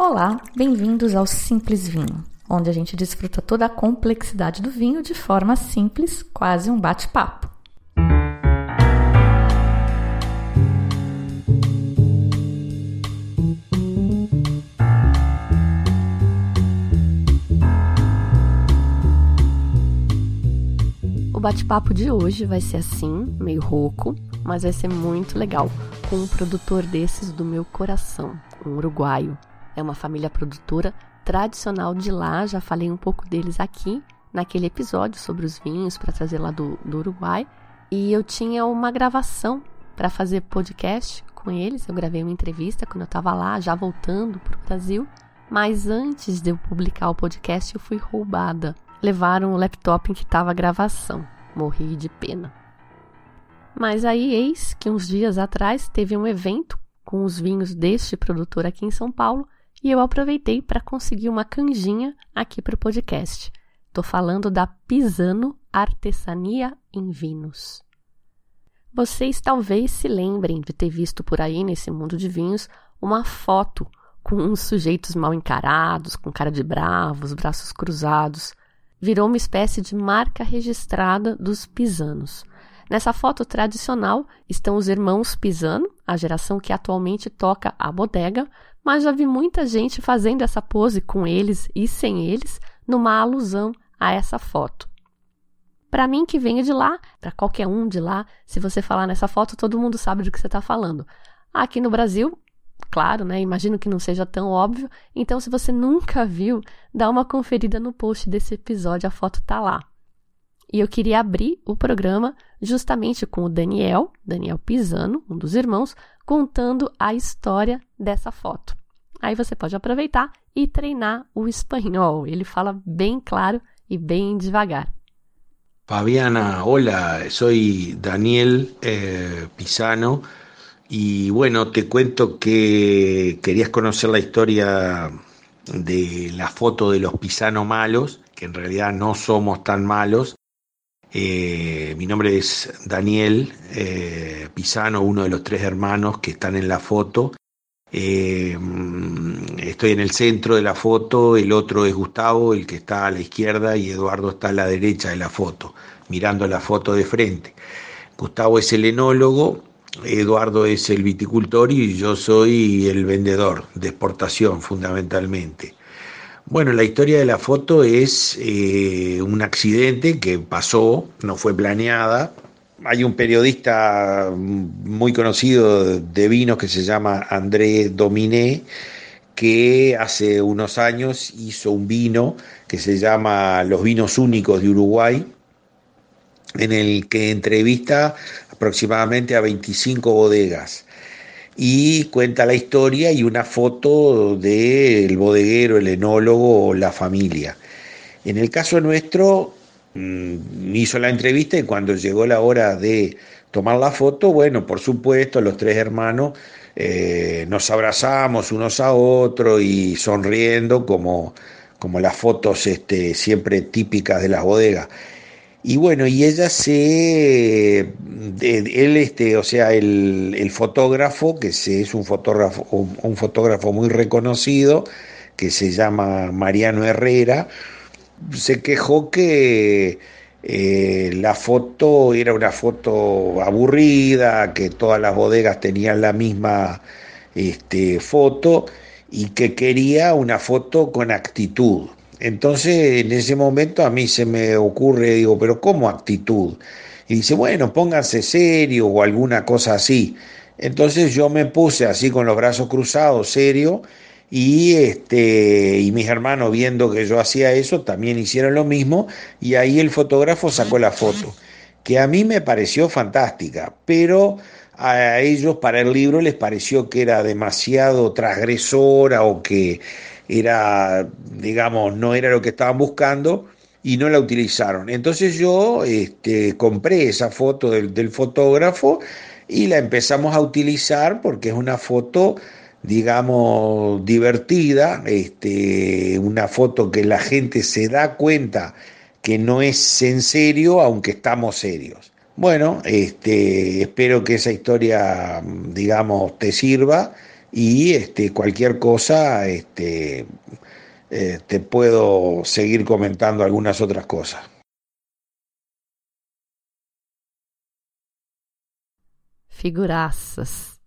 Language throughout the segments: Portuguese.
Olá, bem-vindos ao Simples Vinho, onde a gente desfruta toda a complexidade do vinho de forma simples, quase um bate-papo. O bate-papo de hoje vai ser assim, meio rouco, mas vai ser muito legal, com um produtor desses do meu coração, um uruguaio, é uma família produtora tradicional de lá, já falei um pouco deles aqui naquele episódio sobre os vinhos para trazer lá do, do Uruguai. E eu tinha uma gravação para fazer podcast com eles. Eu gravei uma entrevista quando eu estava lá, já voltando para o Brasil. Mas antes de eu publicar o podcast, eu fui roubada. Levaram o laptop em que estava a gravação. Morri de pena. Mas aí, eis que uns dias atrás teve um evento com os vinhos deste produtor aqui em São Paulo e eu aproveitei para conseguir uma canjinha aqui para o podcast. Estou falando da Pisano Artesania em Vinhos. Vocês talvez se lembrem de ter visto por aí nesse mundo de vinhos uma foto com uns sujeitos mal encarados, com cara de bravos, braços cruzados. Virou uma espécie de marca registrada dos pisanos. Nessa foto tradicional estão os irmãos Pisano, a geração que atualmente toca a bodega, mas já vi muita gente fazendo essa pose com eles e sem eles, numa alusão a essa foto. Para mim que venho de lá, para qualquer um de lá, se você falar nessa foto, todo mundo sabe do que você está falando. Aqui no Brasil, claro, né? Imagino que não seja tão óbvio. Então, se você nunca viu, dá uma conferida no post desse episódio, a foto tá lá. E eu queria abrir o programa justamente com o Daniel, Daniel Pisano, um dos irmãos, contando a história dessa foto. Aí você pode aproveitar e treinar o espanhol. Ele fala bem claro e bem devagar. Fabiana, hola, soy Daniel eh, Pisano y bueno, te cuento que querías conocer la historia de la foto de los Pisano malos, que en realidad no somos tan malos, Eh, mi nombre es Daniel eh, Pisano, uno de los tres hermanos que están en la foto. Eh, estoy en el centro de la foto, el otro es Gustavo, el que está a la izquierda, y Eduardo está a la derecha de la foto, mirando la foto de frente. Gustavo es el enólogo, Eduardo es el viticultor y yo soy el vendedor de exportación fundamentalmente. Bueno, la historia de la foto es eh, un accidente que pasó, no fue planeada. Hay un periodista muy conocido de vinos que se llama André Dominé, que hace unos años hizo un vino que se llama Los Vinos Únicos de Uruguay, en el que entrevista aproximadamente a 25 bodegas y cuenta la historia y una foto del bodeguero, el enólogo o la familia. En el caso nuestro, mm, hizo la entrevista y cuando llegó la hora de tomar la foto, bueno, por supuesto, los tres hermanos eh, nos abrazamos unos a otros y sonriendo como, como las fotos este, siempre típicas de las bodegas. Y bueno, y ella se, él, este, o sea, el, fotógrafo, que es un fotógrafo, un, fotógrafo muy reconocido, que se llama Mariano Herrera, se quejó que eh, la foto era una foto aburrida, que todas las bodegas tenían la misma este, foto y que quería una foto con actitud. Entonces, en ese momento a mí se me ocurre, digo, pero ¿cómo actitud? Y dice, bueno, pónganse serio o alguna cosa así. Entonces yo me puse así con los brazos cruzados, serio, y este y mis hermanos viendo que yo hacía eso también hicieron lo mismo y ahí el fotógrafo sacó la foto, que a mí me pareció fantástica, pero a ellos para el libro les pareció que era demasiado transgresora o que era, digamos, no era lo que estaban buscando y no la utilizaron. Entonces yo este, compré esa foto del, fotógrafo y la empezamos a utilizar porque es una foto, digamos, divertida, este, una foto que la gente se da cuenta que no es en serio, aunque estamos serios. Bueno, este, espero que esa historia, digamos, te sirva y este, cualquier cosa este, eh, te puedo seguir comentando algunas otras cosas. Figuraças.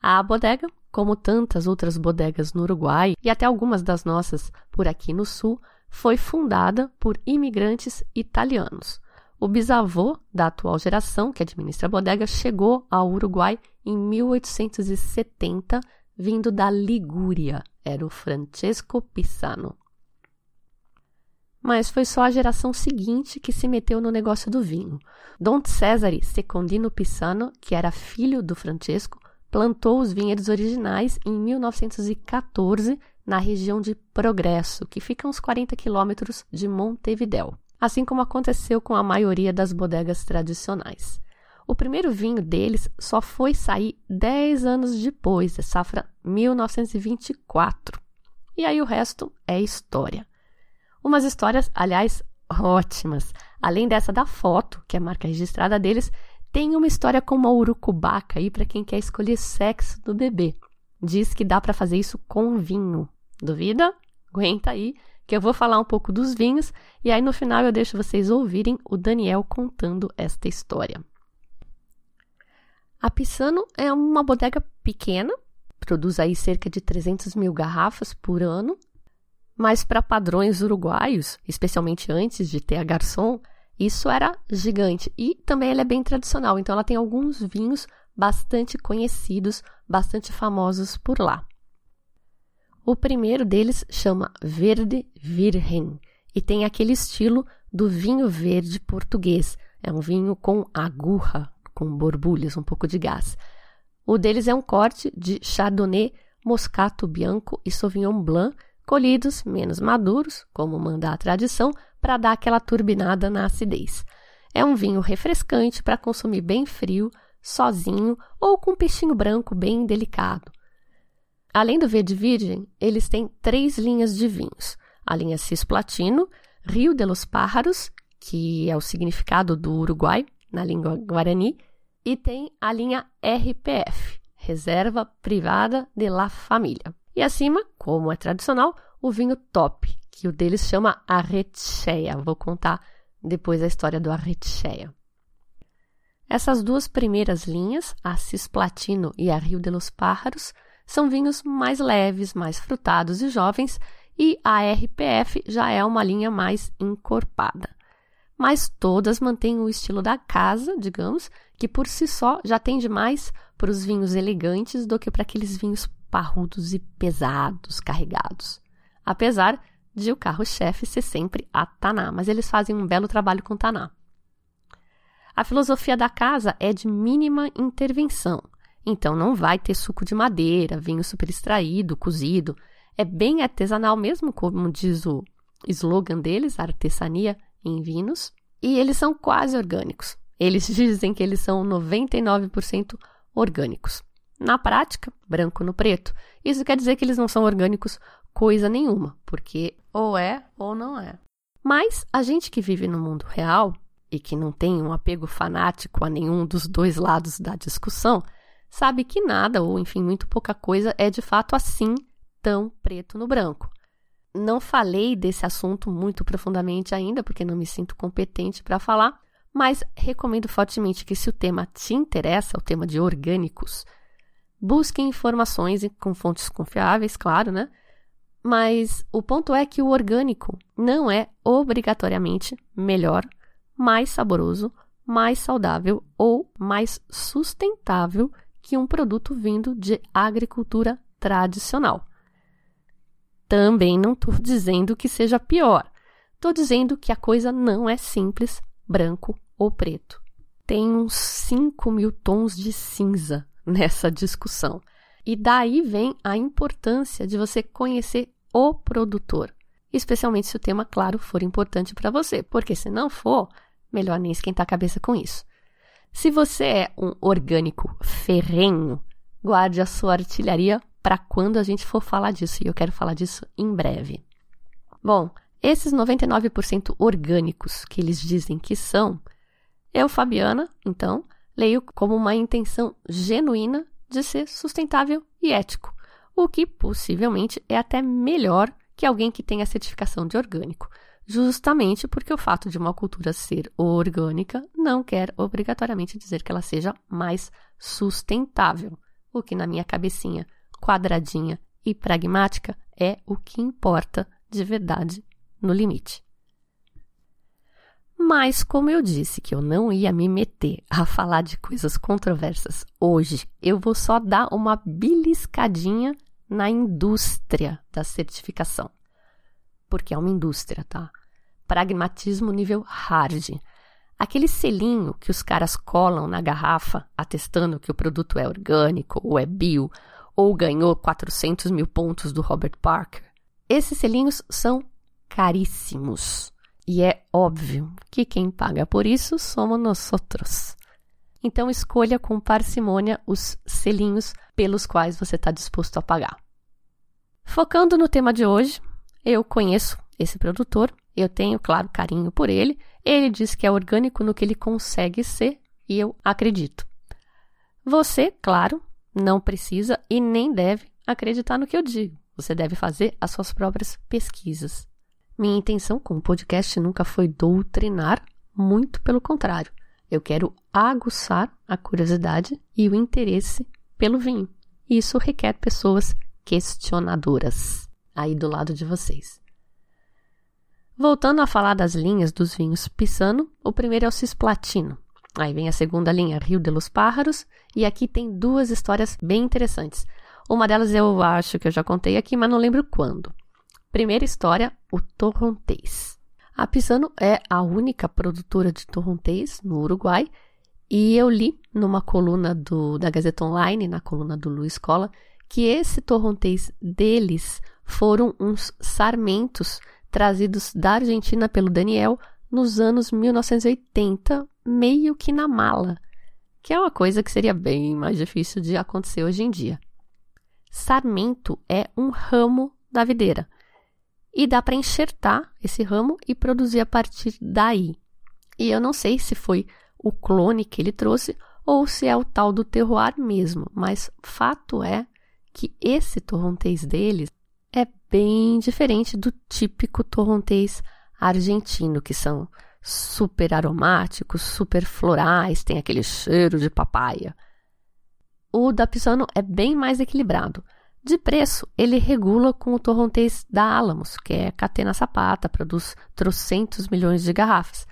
A bodega, como tantas outras bodegas no Uruguai e até algumas das nossas por aqui no sul, foi fundada por imigrantes italianos. O bisavô da atual geração, que administra a bodega, chegou ao Uruguai em 1870, vindo da Ligúria. Era o Francesco Pisano. Mas foi só a geração seguinte que se meteu no negócio do vinho. Dom Cesare Secondino Pisano, que era filho do Francesco, plantou os vinhedos originais em 1914 na região de Progresso, que fica a uns 40 quilômetros de Montevidéu, assim como aconteceu com a maioria das bodegas tradicionais. O primeiro vinho deles só foi sair 10 anos depois, da safra 1924. E aí o resto é história. Umas histórias, aliás, ótimas. Além dessa da foto, que é a marca registrada deles, tem uma história com uma urucubaca aí para quem quer escolher sexo do bebê. Diz que dá para fazer isso com vinho. Duvida? Aguenta aí, que eu vou falar um pouco dos vinhos e aí no final eu deixo vocês ouvirem o Daniel contando esta história. A Pisano é uma bodega pequena, produz aí cerca de 300 mil garrafas por ano, mas para padrões uruguaios, especialmente antes de ter a garçom, isso era gigante. E também ela é bem tradicional, então ela tem alguns vinhos bastante conhecidos, bastante famosos por lá. O primeiro deles chama Verde Virgem e tem aquele estilo do vinho verde português. É um vinho com agurra, com borbulhas, um pouco de gás. O deles é um corte de Chardonnay, Moscato Bianco e Sauvignon Blanc, colhidos menos maduros, como manda a tradição, para dar aquela turbinada na acidez. É um vinho refrescante para consumir bem frio, sozinho ou com um peixinho branco bem delicado. Além do verde virgem, eles têm três linhas de vinhos: a linha Cisplatino, Rio de los Pájaros, que é o significado do Uruguai na língua guarani, e tem a linha RPF, Reserva Privada de la Família. E acima, como é tradicional, o vinho top, que o deles chama Arrecheia. Vou contar depois a história do Arrecheia. Essas duas primeiras linhas, a Cisplatino e a Rio de los Pájaros, são vinhos mais leves, mais frutados e jovens, e a RPF já é uma linha mais encorpada. Mas todas mantêm o estilo da casa, digamos, que por si só já tende mais para os vinhos elegantes do que para aqueles vinhos parrudos e pesados, carregados. Apesar de o carro-chefe ser sempre a Taná, mas eles fazem um belo trabalho com Taná. A filosofia da casa é de mínima intervenção. Então não vai ter suco de madeira, vinho super extraído, cozido. É bem artesanal mesmo, como diz o slogan deles, artesania em vinhos. E eles são quase orgânicos. Eles dizem que eles são 99% orgânicos. Na prática, branco no preto. Isso quer dizer que eles não são orgânicos coisa nenhuma, porque ou é ou não é. Mas a gente que vive no mundo real e que não tem um apego fanático a nenhum dos dois lados da discussão, sabe que nada, ou enfim, muito pouca coisa, é de fato assim tão preto no branco. Não falei desse assunto muito profundamente ainda, porque não me sinto competente para falar, mas recomendo fortemente que, se o tema te interessa, o tema de orgânicos, busque informações com fontes confiáveis, claro, né? Mas o ponto é que o orgânico não é obrigatoriamente melhor, mais saboroso, mais saudável ou mais sustentável que um produto vindo de agricultura tradicional. Também não estou dizendo que seja pior. Estou dizendo que a coisa não é simples, branco ou preto. Tem uns 5 mil tons de cinza nessa discussão. E daí vem a importância de você conhecer o produtor, especialmente se o tema, claro, for importante para você, porque se não for, melhor nem esquentar a cabeça com isso. Se você é um orgânico ferrenho, guarde a sua artilharia para quando a gente for falar disso, e eu quero falar disso em breve. Bom, esses 99% orgânicos que eles dizem que são, eu, Fabiana, então, leio como uma intenção genuína de ser sustentável e ético, o que possivelmente é até melhor que alguém que tenha certificação de orgânico, justamente porque o fato de uma cultura ser orgânica não quer obrigatoriamente dizer que ela seja mais sustentável, o que na minha cabecinha quadradinha e pragmática é o que importa de verdade no limite. Mas, como eu disse que eu não ia me meter a falar de coisas controversas hoje, eu vou só dar uma beliscadinha na indústria da certificação. Porque é uma indústria, tá? Pragmatismo nível hard. Aquele selinho que os caras colam na garrafa, atestando que o produto é orgânico ou é bio, ou ganhou 400 mil pontos do Robert Parker. Esses selinhos são caríssimos. E é óbvio que quem paga por isso somos nós outros. Então escolha com parcimônia os selinhos pelos quais você está disposto a pagar. Focando no tema de hoje, eu conheço esse produtor, eu tenho, claro, carinho por ele. Ele diz que é orgânico no que ele consegue ser e eu acredito. Você, claro, não precisa e nem deve acreditar no que eu digo. Você deve fazer as suas próprias pesquisas. Minha intenção com o podcast nunca foi doutrinar, muito pelo contrário. Eu quero aguçar a curiosidade e o interesse pelo vinho. Isso requer pessoas questionadoras aí do lado de vocês. Voltando a falar das linhas dos vinhos Pisano, o primeiro é o Cisplatino. Aí vem a segunda linha, Rio de los Pájaros, e aqui tem duas histórias bem interessantes. Uma delas eu acho que eu já contei aqui, mas não lembro quando. Primeira história, o torrontês. A Pisano é a única produtora de torrontês no Uruguai e eu li numa coluna do, da Gazeta Online, na coluna do Luiz Cola, que esse torrontês deles foram uns sarmentos trazidos da Argentina pelo Daniel nos anos 1980, meio que na mala, que é uma coisa que seria bem mais difícil de acontecer hoje em dia. Sarmento é um ramo da videira e dá para enxertar esse ramo e produzir a partir daí. E eu não sei se foi o clone que ele trouxe ou se é o tal do terroir mesmo, mas fato é que esse torrontês deles é bem diferente do típico torrontês argentino, que são super aromáticos, super florais, tem aquele cheiro de papaya. O da Pisano é bem mais equilibrado. De preço, ele regula com o torrontês da Alamos, que é Catena Sapata, produz trocentos milhões de garrafas.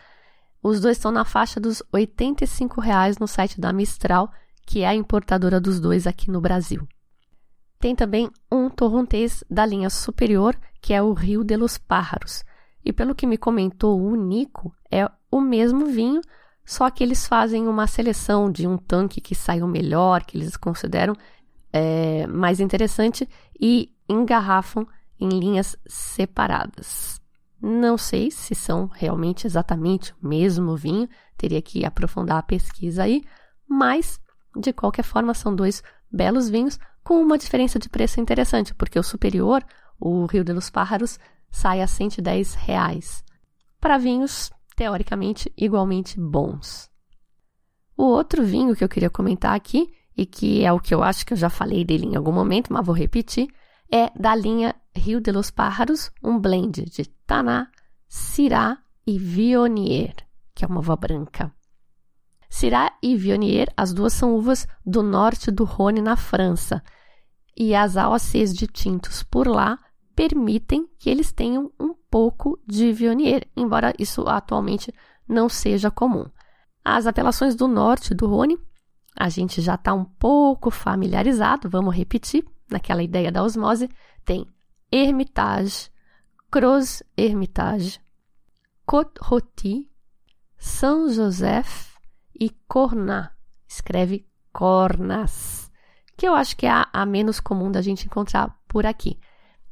Os dois estão na faixa dos 85 reais no site da Mistral, que é a importadora dos dois aqui no Brasil. Tem também um torrontês da linha superior, que é o Rio de los Pájaros. E pelo que me comentou o Nico, é o mesmo vinho, só que eles fazem uma seleção de um tanque que saiu melhor, que eles consideram, é, mais interessante e engarrafam em linhas separadas. Não sei se são realmente exatamente o mesmo vinho, teria que aprofundar a pesquisa aí, mas de qualquer forma são dois belos vinhos com uma diferença de preço interessante, porque o superior, o Rio de los Pájaros, sai a 110 reais. Para vinhos teoricamente igualmente bons. O outro vinho que eu queria comentar aqui e que é o que eu acho que eu já falei dele em algum momento, mas vou repetir, é da linha Rio de los Pájaros, um blend de Taná, Syrah e Viognier, que é uma uva branca. Syrah e Viognier, as duas são uvas do norte do Rhône, na França, e as AOCs de tintos por lá permitem que eles tenham um pouco de Viognier, embora isso atualmente não seja comum. As apelações do norte do Rhône a gente já está um pouco familiarizado, vamos repetir, naquela ideia da osmose, tem Hermitage, Croz Hermitage, Côte-Rôtie, São Joseph e Cornat. Escreve Cornas, que eu acho que é a, a menos comum da gente encontrar por aqui.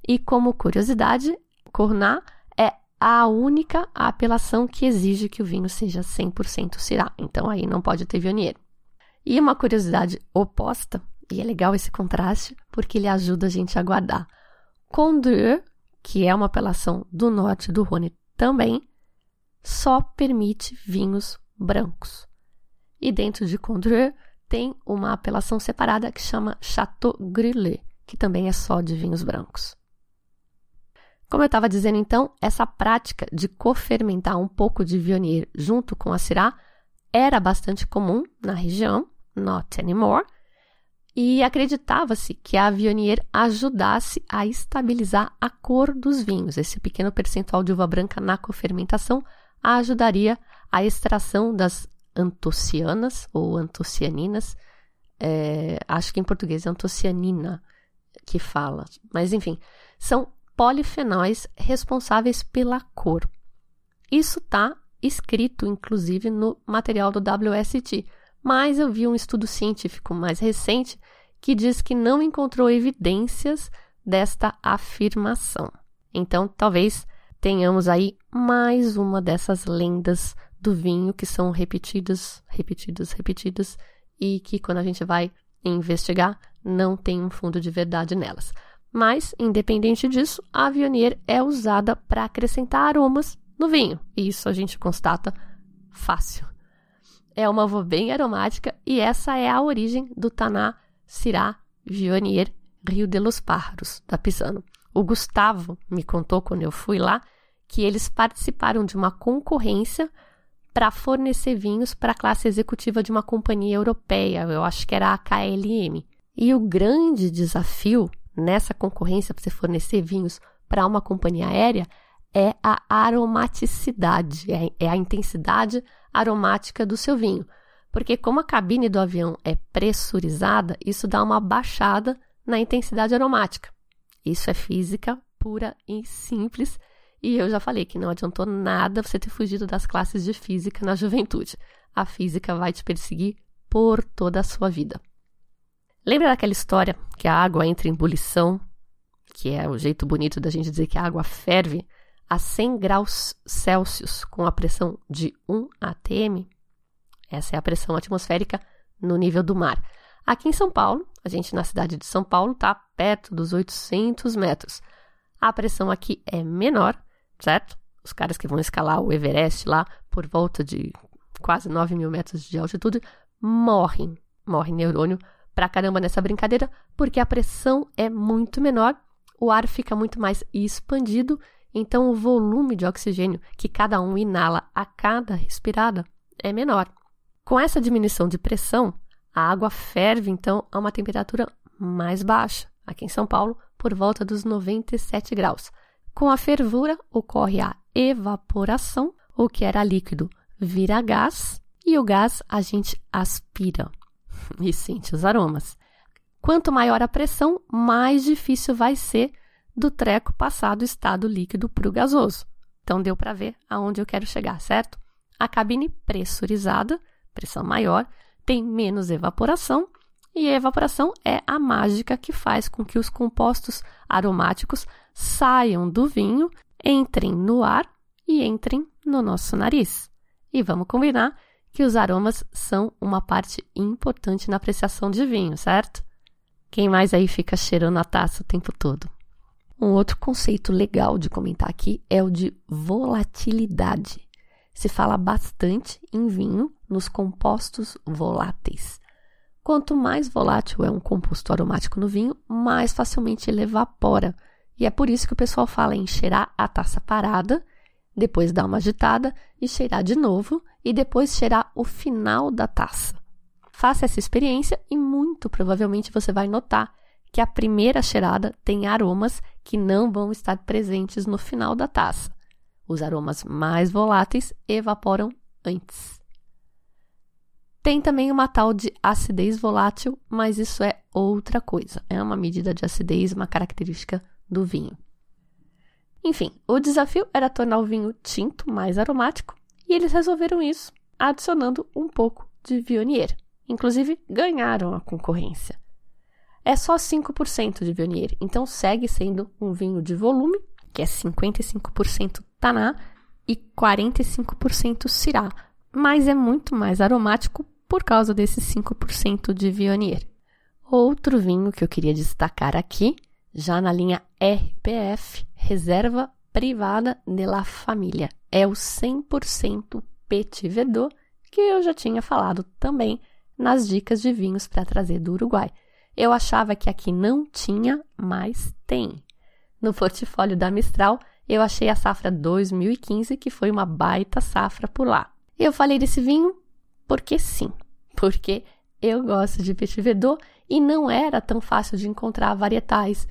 E como curiosidade, Cornat é a única apelação que exige que o vinho seja 100% Syrah. Então aí não pode ter Viognier. E uma curiosidade oposta, e é legal esse contraste, porque ele ajuda a gente a guardar. Condrieu, que é uma apelação do norte do Rhône também, só permite vinhos brancos. E dentro de Condrieu tem uma apelação separada que chama Chateau Grillé, que também é só de vinhos brancos. Como eu estava dizendo então, essa prática de cofermentar um pouco de Viognier junto com a Syrah era bastante comum na região, not anymore, e acreditava-se que a Viognier ajudasse a estabilizar a cor dos vinhos. Esse pequeno percentual de uva branca na cofermentação ajudaria a extração das antocianas ou antocianinas. É, acho que em português é antocianina que fala, mas enfim, são polifenóis responsáveis pela cor. Isso está escrito, inclusive, no material do WST, mas eu vi um estudo científico mais recente que diz que não encontrou evidências desta afirmação. Então, talvez tenhamos aí mais uma dessas lendas do vinho que são repetidas, repetidas, repetidas e que quando a gente vai investigar não tem um fundo de verdade nelas. Mas, independente disso, a Viognier é usada para acrescentar aromas no vinho. E isso a gente constata fácil. É uma uva bem aromática e essa é a origem do Taná Syrah Viognier Rio de los Pájaros, da Pisano. O Gustavo me contou quando eu fui lá que eles participaram de uma concorrência para fornecer vinhos para a classe executiva de uma companhia europeia, eu acho que era a KLM. E o grande desafio nessa concorrência para você fornecer vinhos para uma companhia aérea é a aromaticidade, é, é a intensidade aromática do seu vinho. Porque como a cabine do avião é pressurizada, isso dá uma baixada na intensidade aromática. Isso é física pura e simples. E eu já falei que não adiantou nada você ter fugido das classes de física na juventude. A física vai te perseguir por toda a sua vida. Lembra daquela história que a água entra em ebulição, que é o jeito bonito da gente dizer que a água ferve a 100 graus Celsius com a pressão de 1 atm? Essa é a pressão atmosférica no nível do mar. Aqui em São Paulo, a gente na cidade de São Paulo está perto dos 800 metros. A pressão aqui é menor, certo? Os caras que vão escalar o Everest lá por volta de quase 9 mil metros de altitude morrem, morrem neurônio pra caramba nessa brincadeira, porque a pressão é muito menor, o ar fica muito mais expandido, então o volume de oxigênio que cada um inala a cada respirada é menor. Com essa diminuição de pressão, a água ferve então a uma temperatura mais baixa, aqui em São Paulo, por volta dos 97 graus. Com a fervura ocorre a evaporação, o que era líquido vira gás e o gás a gente aspira e sente os aromas. Quanto maior a pressão, mais difícil vai ser do treco passar do estado líquido para o gasoso. Então deu para ver aonde eu quero chegar, certo? A cabine pressurizada, pressão maior, tem menos evaporação, e a evaporação é a mágica que faz com que os compostos aromáticos saiam do vinho, entrem no ar e entrem no nosso nariz. E vamos combinar que os aromas são uma parte importante na apreciação de vinho, certo? Quem mais aí fica cheirando a taça o tempo todo? Um outro conceito legal de comentar aqui é o de volatilidade. Se fala bastante em vinho nos compostos voláteis. Quanto mais volátil é um composto aromático no vinho, mais facilmente ele evapora. E é por isso que o pessoal fala em cheirar a taça parada depois dar uma agitada e cheirar de novo e depois cheirar o final da taça. Faça essa experiência e muito provavelmente você vai notar que a primeira cheirada tem aromas que não vão estar presentes no final da taça. Os aromas mais voláteis evaporam antes. Tem também uma tal de acidez volátil, mas isso é outra coisa. É uma medida de acidez, uma característica do vinho. Enfim, o desafio era tornar o vinho tinto mais aromático e eles resolveram isso adicionando um pouco de Viognier. Inclusive, ganharam a concorrência. É só 5% de Viognier, então segue sendo um vinho de volume, que é 55% Taná e 45% Syrah, mas é muito mais aromático por causa desses 5% de Viognier. Outro vinho que eu queria destacar aqui já na linha RPF, Reserva Privada de la Família, é o 100% Petit Verdot, que eu já tinha falado também nas dicas de vinhos para trazer do Uruguai. Eu achava que aqui não tinha, mas tem. No portfólio da Mistral, eu achei a safra 2015, que foi uma baita safra por lá. Eu falei desse vinho porque sim, porque eu gosto de Petit Verdot e não era tão fácil de encontrar varietais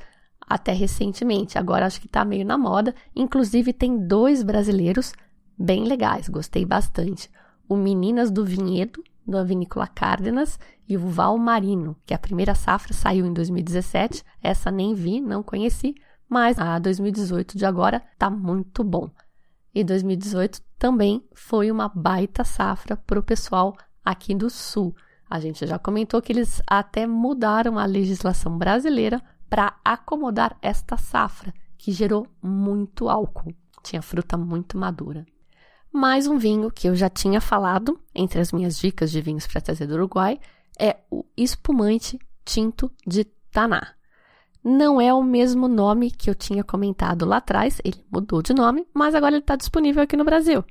até recentemente. Agora acho que está meio na moda. Inclusive tem dois brasileiros bem legais, gostei bastante. O Meninas do Vinhedo, da Vinícola Cárdenas, e o Val Marino, que a primeira safra saiu em 2017. Essa nem vi, não conheci, mas a 2018 de agora tá muito bom. E 2018 também foi uma baita safra para o pessoal aqui do Sul. A gente já comentou que eles até mudaram a legislação brasileira para acomodar esta safra, que gerou muito álcool. Tinha fruta muito madura. Mais um vinho que eu já tinha falado entre as minhas dicas de vinhos para trazer do Uruguai é o espumante tinto de Taná. Não é o mesmo nome que eu tinha comentado lá atrás, ele mudou de nome, mas agora ele está disponível aqui no Brasil.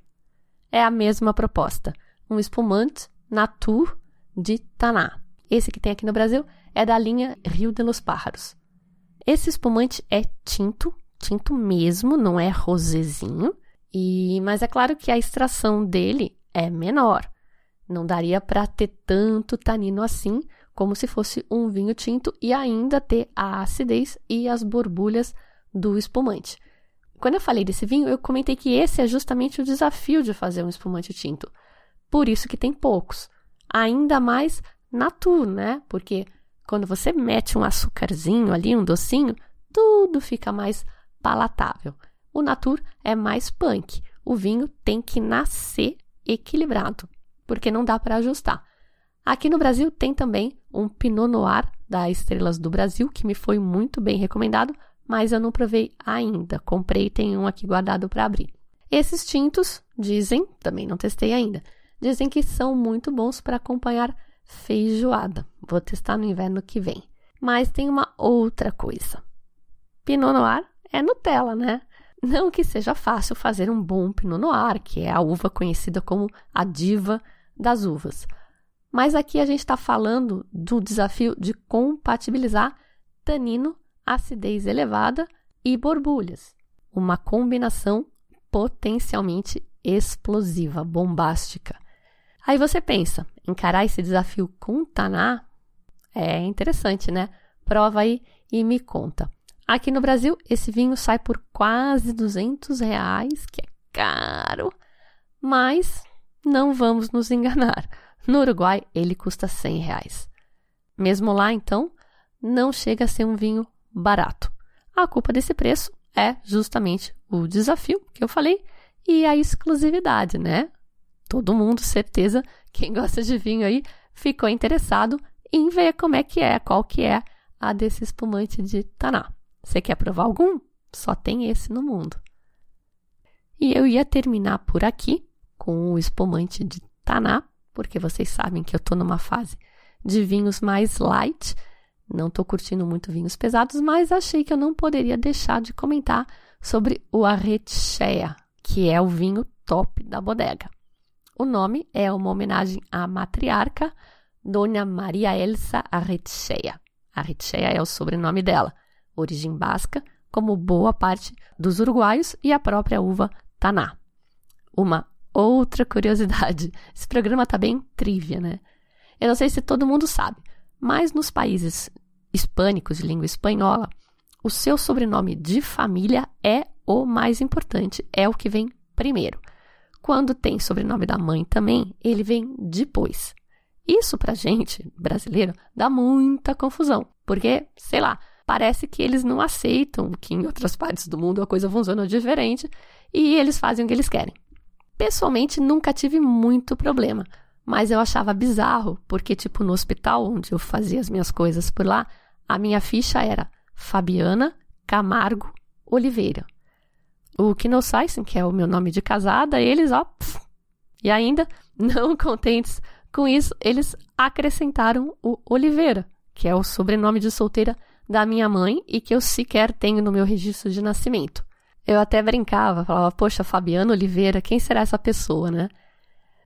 É a mesma proposta, um espumante Natur de Taná. Esse que tem aqui no Brasil é da linha Rio de los Pájaros. Esse espumante é tinto, tinto mesmo, não é rosezinho, e, mas é claro que a extração dele é menor. Não daria para ter tanto tanino assim, como se fosse um vinho tinto e ainda ter a acidez e as borbulhas do espumante. Quando eu falei desse vinho, eu comentei que esse é justamente o desafio de fazer um espumante tinto. Por isso que tem poucos. Ainda mais natur, né? Porque quando você mete um açúcarzinho ali, um docinho, tudo fica mais palatável. O Natur é mais punk. O vinho tem que nascer equilibrado, porque não dá para ajustar. Aqui no Brasil tem também um Pinot Noir da Estrelas do Brasil, que me foi muito bem recomendado, mas eu não provei ainda. Comprei e tem um aqui guardado para abrir. Esses tintos, dizem, também não testei ainda, dizem que são muito bons para acompanhar feijoada. Vou testar no inverno que vem. Mas tem uma outra coisa. Pinot Noir é Nutella, né? Não que seja fácil fazer um bom Pinot Noir, que é a uva conhecida como a diva das uvas. Mas aqui a gente está falando do desafio de compatibilizar tanino, acidez elevada e borbulhas. Uma combinação potencialmente explosiva, bombástica. Aí você pensa, encarar esse desafio com taná é interessante, né? Prova aí e me conta. Aqui no Brasil, esse vinho sai por quase 200 reais, que é caro. Mas não vamos nos enganar. No Uruguai, ele custa 100 reais. Mesmo lá, então, não chega a ser um vinho barato. A culpa desse preço é justamente o desafio que eu falei e a exclusividade, né? Todo mundo, certeza, quem gosta de vinho aí, ficou interessado em ver como é que é, qual que é a desse espumante de Taná. Você quer provar algum? Só tem esse no mundo. E eu ia terminar por aqui com o espumante de Taná, porque vocês sabem que eu estou numa fase de vinhos mais light. Não estou curtindo muito vinhos pesados, mas achei que eu não poderia deixar de comentar sobre o Arretxea, que é o vinho top da bodega. O nome é uma homenagem à matriarca Dona Maria Elsa Arretxea. Arretxea é o sobrenome dela origem basca, como boa parte dos uruguaios e a própria uva taná. Uma outra curiosidade: esse programa está bem trivia, né? Eu não sei se todo mundo sabe, mas nos países hispânicos de língua espanhola, o seu sobrenome de família é o mais importante, é o que vem primeiro. Quando tem sobrenome da mãe também, ele vem depois. Isso pra gente, brasileiro, dá muita confusão, porque, sei lá, parece que eles não aceitam que em outras partes do mundo a coisa funciona diferente e eles fazem o que eles querem. Pessoalmente, nunca tive muito problema, mas eu achava bizarro, porque, tipo, no hospital onde eu fazia as minhas coisas por lá, a minha ficha era Fabiana Camargo Oliveira. O Knossaisen, que é o meu nome de casada, eles, ó. Pff, e ainda, não contentes com isso, eles acrescentaram o Oliveira, que é o sobrenome de solteira da minha mãe e que eu sequer tenho no meu registro de nascimento. Eu até brincava, falava, poxa, Fabiano Oliveira, quem será essa pessoa, né?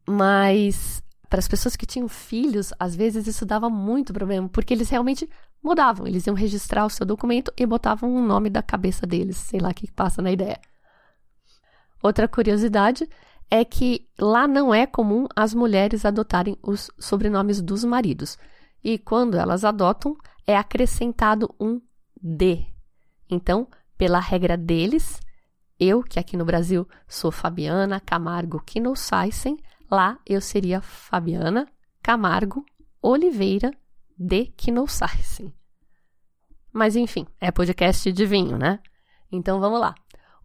Mas Para as pessoas que tinham filhos, às vezes isso dava muito problema, porque eles realmente mudavam. Eles iam registrar o seu documento e botavam o nome da cabeça deles, sei lá o que passa na ideia. Outra curiosidade é que lá não é comum as mulheres adotarem os sobrenomes dos maridos. E quando elas adotam, é acrescentado um D. Então, pela regra deles, eu, que aqui no Brasil sou Fabiana Camargo Knossaisen, lá eu seria Fabiana Camargo Oliveira de Knossaisen. Mas enfim, é podcast de vinho, né? Então vamos lá.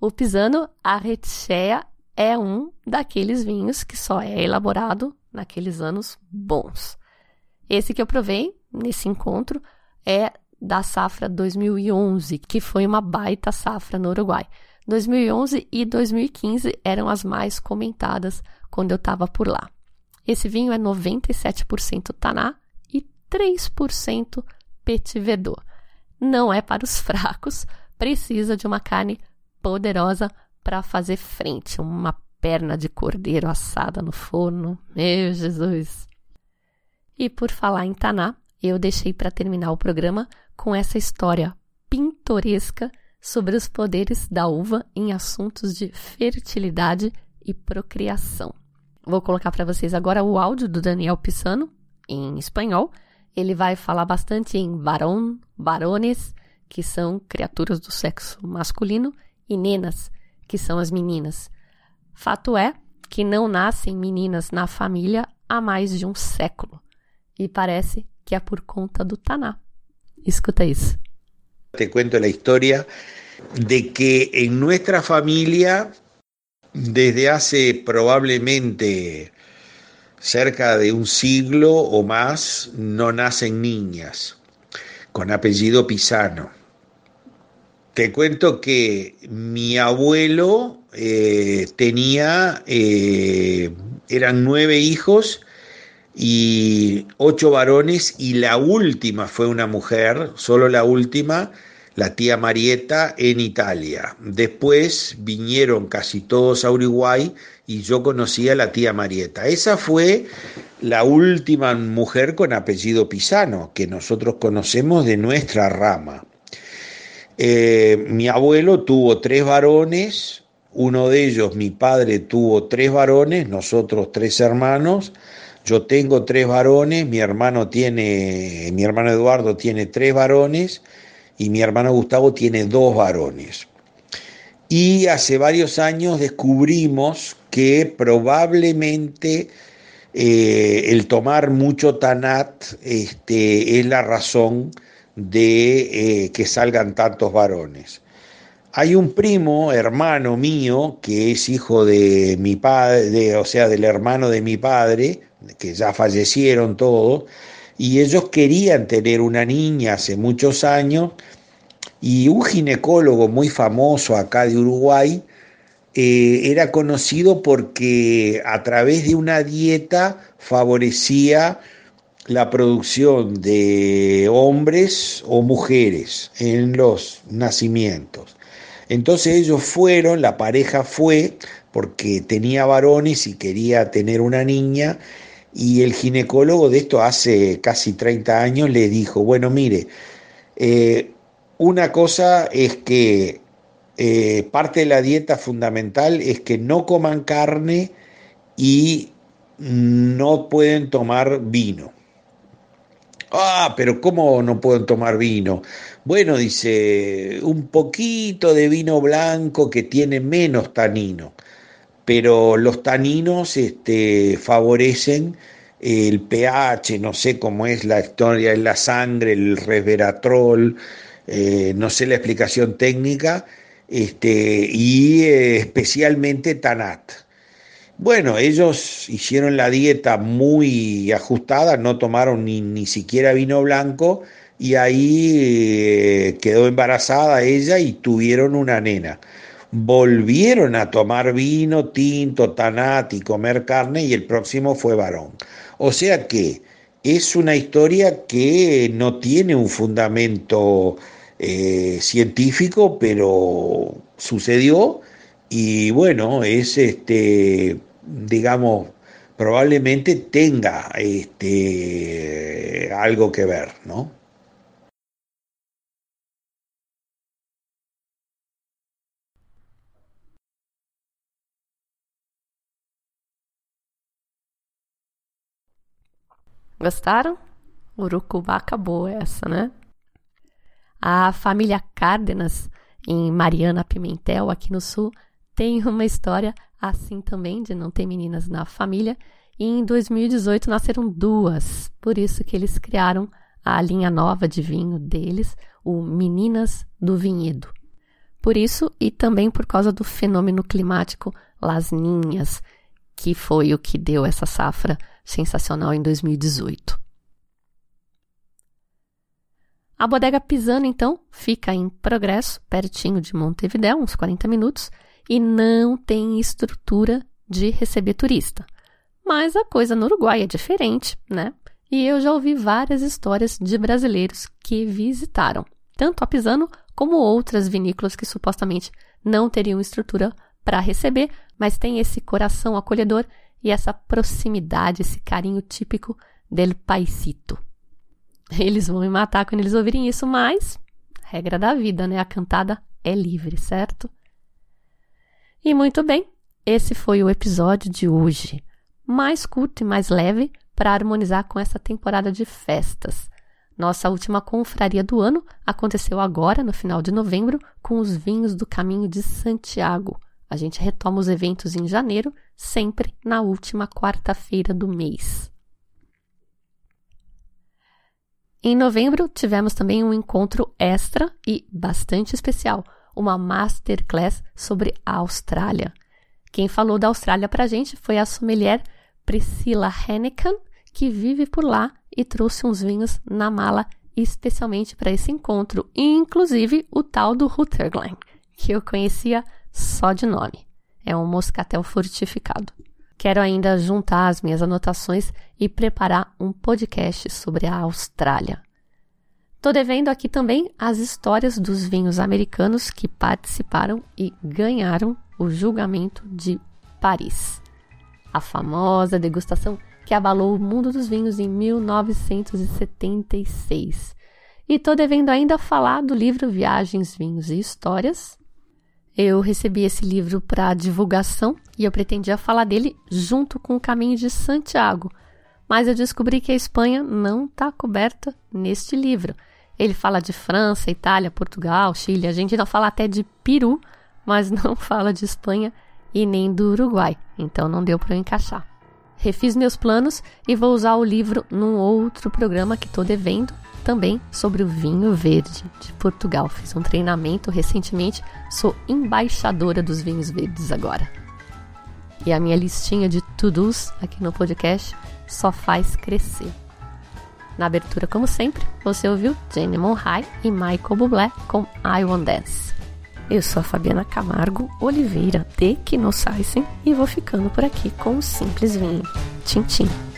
O Pisano Arrechea é um daqueles vinhos que só é elaborado naqueles anos bons. Esse que eu provei nesse encontro é da safra 2011, que foi uma baita safra no Uruguai. 2011 e 2015 eram as mais comentadas quando eu estava por lá. Esse vinho é 97% Taná e 3% Petit Verdot. Não é para os fracos, precisa de uma carne poderosa para fazer frente, uma perna de cordeiro assada no forno. Meu Jesus! E por falar em Taná, eu deixei para terminar o programa com essa história pintoresca sobre os poderes da uva em assuntos de fertilidade e procriação. Vou colocar para vocês agora o áudio do Daniel Pisano, em espanhol. Ele vai falar bastante em varón, varones, que são criaturas do sexo masculino, e nenas, que são as meninas. Fato é que não nascem meninas na família há mais de um século. E parece que é por conta do Taná. Escuta isso. Te cuento a história de que em nossa família, desde hace probablemente cerca de un siglo o más, no nacen niñas con apellido Pisano. Te cuento que mi abuelo eh, tenía, eh, eran nueve hijos y ocho varones y la última fue una mujer, solo la última, la tía Marieta en Italia. Después vinieron casi todos a Uruguay y yo conocí a la tía Marieta. Esa fue la última mujer con apellido Pisano que nosotros conocemos de nuestra rama. Eh, mi abuelo tuvo tres varones, uno de ellos, mi padre, tuvo tres varones, nosotros tres hermanos. Yo tengo tres varones, mi hermano tiene, mi hermano Eduardo tiene tres varones y mi hermano Gustavo tiene dos varones. Y hace varios años descubrimos que probablemente eh, el tomar mucho tanat este, es la razón de eh, que salgan tantos varones. Hay un primo, hermano mío, que es hijo de mi padre, o sea, del hermano de mi padre, que ya fallecieron todos, y ellos querían tener una niña hace muchos años, y un ginecólogo muy famoso acá de Uruguay eh, era conocido porque a través de una dieta favorecía la producción de hombres o mujeres en los nacimientos. Entonces ellos fueron, la pareja fue porque tenía varones y quería tener una niña y el ginecólogo de esto hace casi 30 años le dijo, bueno, mire, eh, una cosa es que eh, parte de la dieta fundamental es que no coman carne y no pueden tomar vino. Ah, pero ¿cómo no pueden tomar vino? Bueno, dice, un poquito de vino blanco que tiene menos tanino, pero los taninos este, favorecen el pH, no sé cómo es la historia en la sangre, el resveratrol, eh, no sé la explicación técnica, este, y eh, especialmente Tanat. Bueno, ellos hicieron la dieta muy ajustada, no tomaron ni, ni siquiera vino blanco y ahí eh, quedó embarazada ella y tuvieron una nena. Volvieron a tomar vino, tinto, tanat y comer carne y el próximo fue varón. O sea que es una historia que no tiene un fundamento eh, científico, pero sucedió y bueno, es este digamos, probablemente tenga este, algo que ver, ¿no? Gostaram? Urucubaca boa essa, né? A família Cárdenas, em Mariana Pimentel, aqui no Sul, tem uma história assim também, de não ter meninas na família. E em 2018 nasceram duas, por isso que eles criaram a linha nova de vinho deles, o Meninas do Vinhedo. Por isso e também por causa do fenômeno climático Las Ninhas, que foi o que deu essa safra sensacional em 2018. A bodega Pisano, então, fica em Progresso, pertinho de Montevidéu, uns 40 minutos, e não tem estrutura de receber turista. Mas a coisa no Uruguai é diferente, né? E eu já ouvi várias histórias de brasileiros que visitaram, tanto a Pisano como outras vinícolas que supostamente não teriam estrutura para receber, mas tem esse coração acolhedor e essa proximidade, esse carinho típico del paisito. Eles vão me matar quando eles ouvirem isso, mas regra da vida, né? A cantada é livre, certo? E muito bem, esse foi o episódio de hoje, mais curto e mais leve para harmonizar com essa temporada de festas. Nossa última confraria do ano aconteceu agora, no final de novembro, com os vinhos do Caminho de Santiago. A gente retoma os eventos em janeiro, sempre na última quarta-feira do mês. Em novembro, tivemos também um encontro extra e bastante especial, uma masterclass sobre a Austrália. Quem falou da Austrália para a gente foi a sommelier Priscilla Hennekan, que vive por lá e trouxe uns vinhos na mala especialmente para esse encontro, inclusive o tal do Rutherglen, que eu conhecia só de nome. É um moscatel fortificado. Quero ainda juntar as minhas anotações e preparar um podcast sobre a Austrália. Estou devendo aqui também as histórias dos vinhos americanos que participaram e ganharam o julgamento de Paris. A famosa degustação que abalou o mundo dos vinhos em 1976. E estou devendo ainda falar do livro Viagens, Vinhos e Histórias, eu recebi esse livro para divulgação e eu pretendia falar dele junto com o Caminho de Santiago, mas eu descobri que a Espanha não está coberta neste livro. Ele fala de França, Itália, Portugal, Chile, a gente não fala até de Peru, mas não fala de Espanha e nem do Uruguai, então não deu para eu encaixar. Refiz meus planos e vou usar o livro num outro programa que estou devendo também sobre o vinho verde de Portugal. Fiz um treinamento recentemente, sou embaixadora dos vinhos verdes agora. E a minha listinha de to-dos aqui no podcast só faz crescer. Na abertura, como sempre, você ouviu Jenny Monhai e Michael Bublé com I Want Dance. Eu sou a Fabiana Camargo Oliveira de Quinosaisen e vou ficando por aqui com um simples vinho. Tchim, tchim.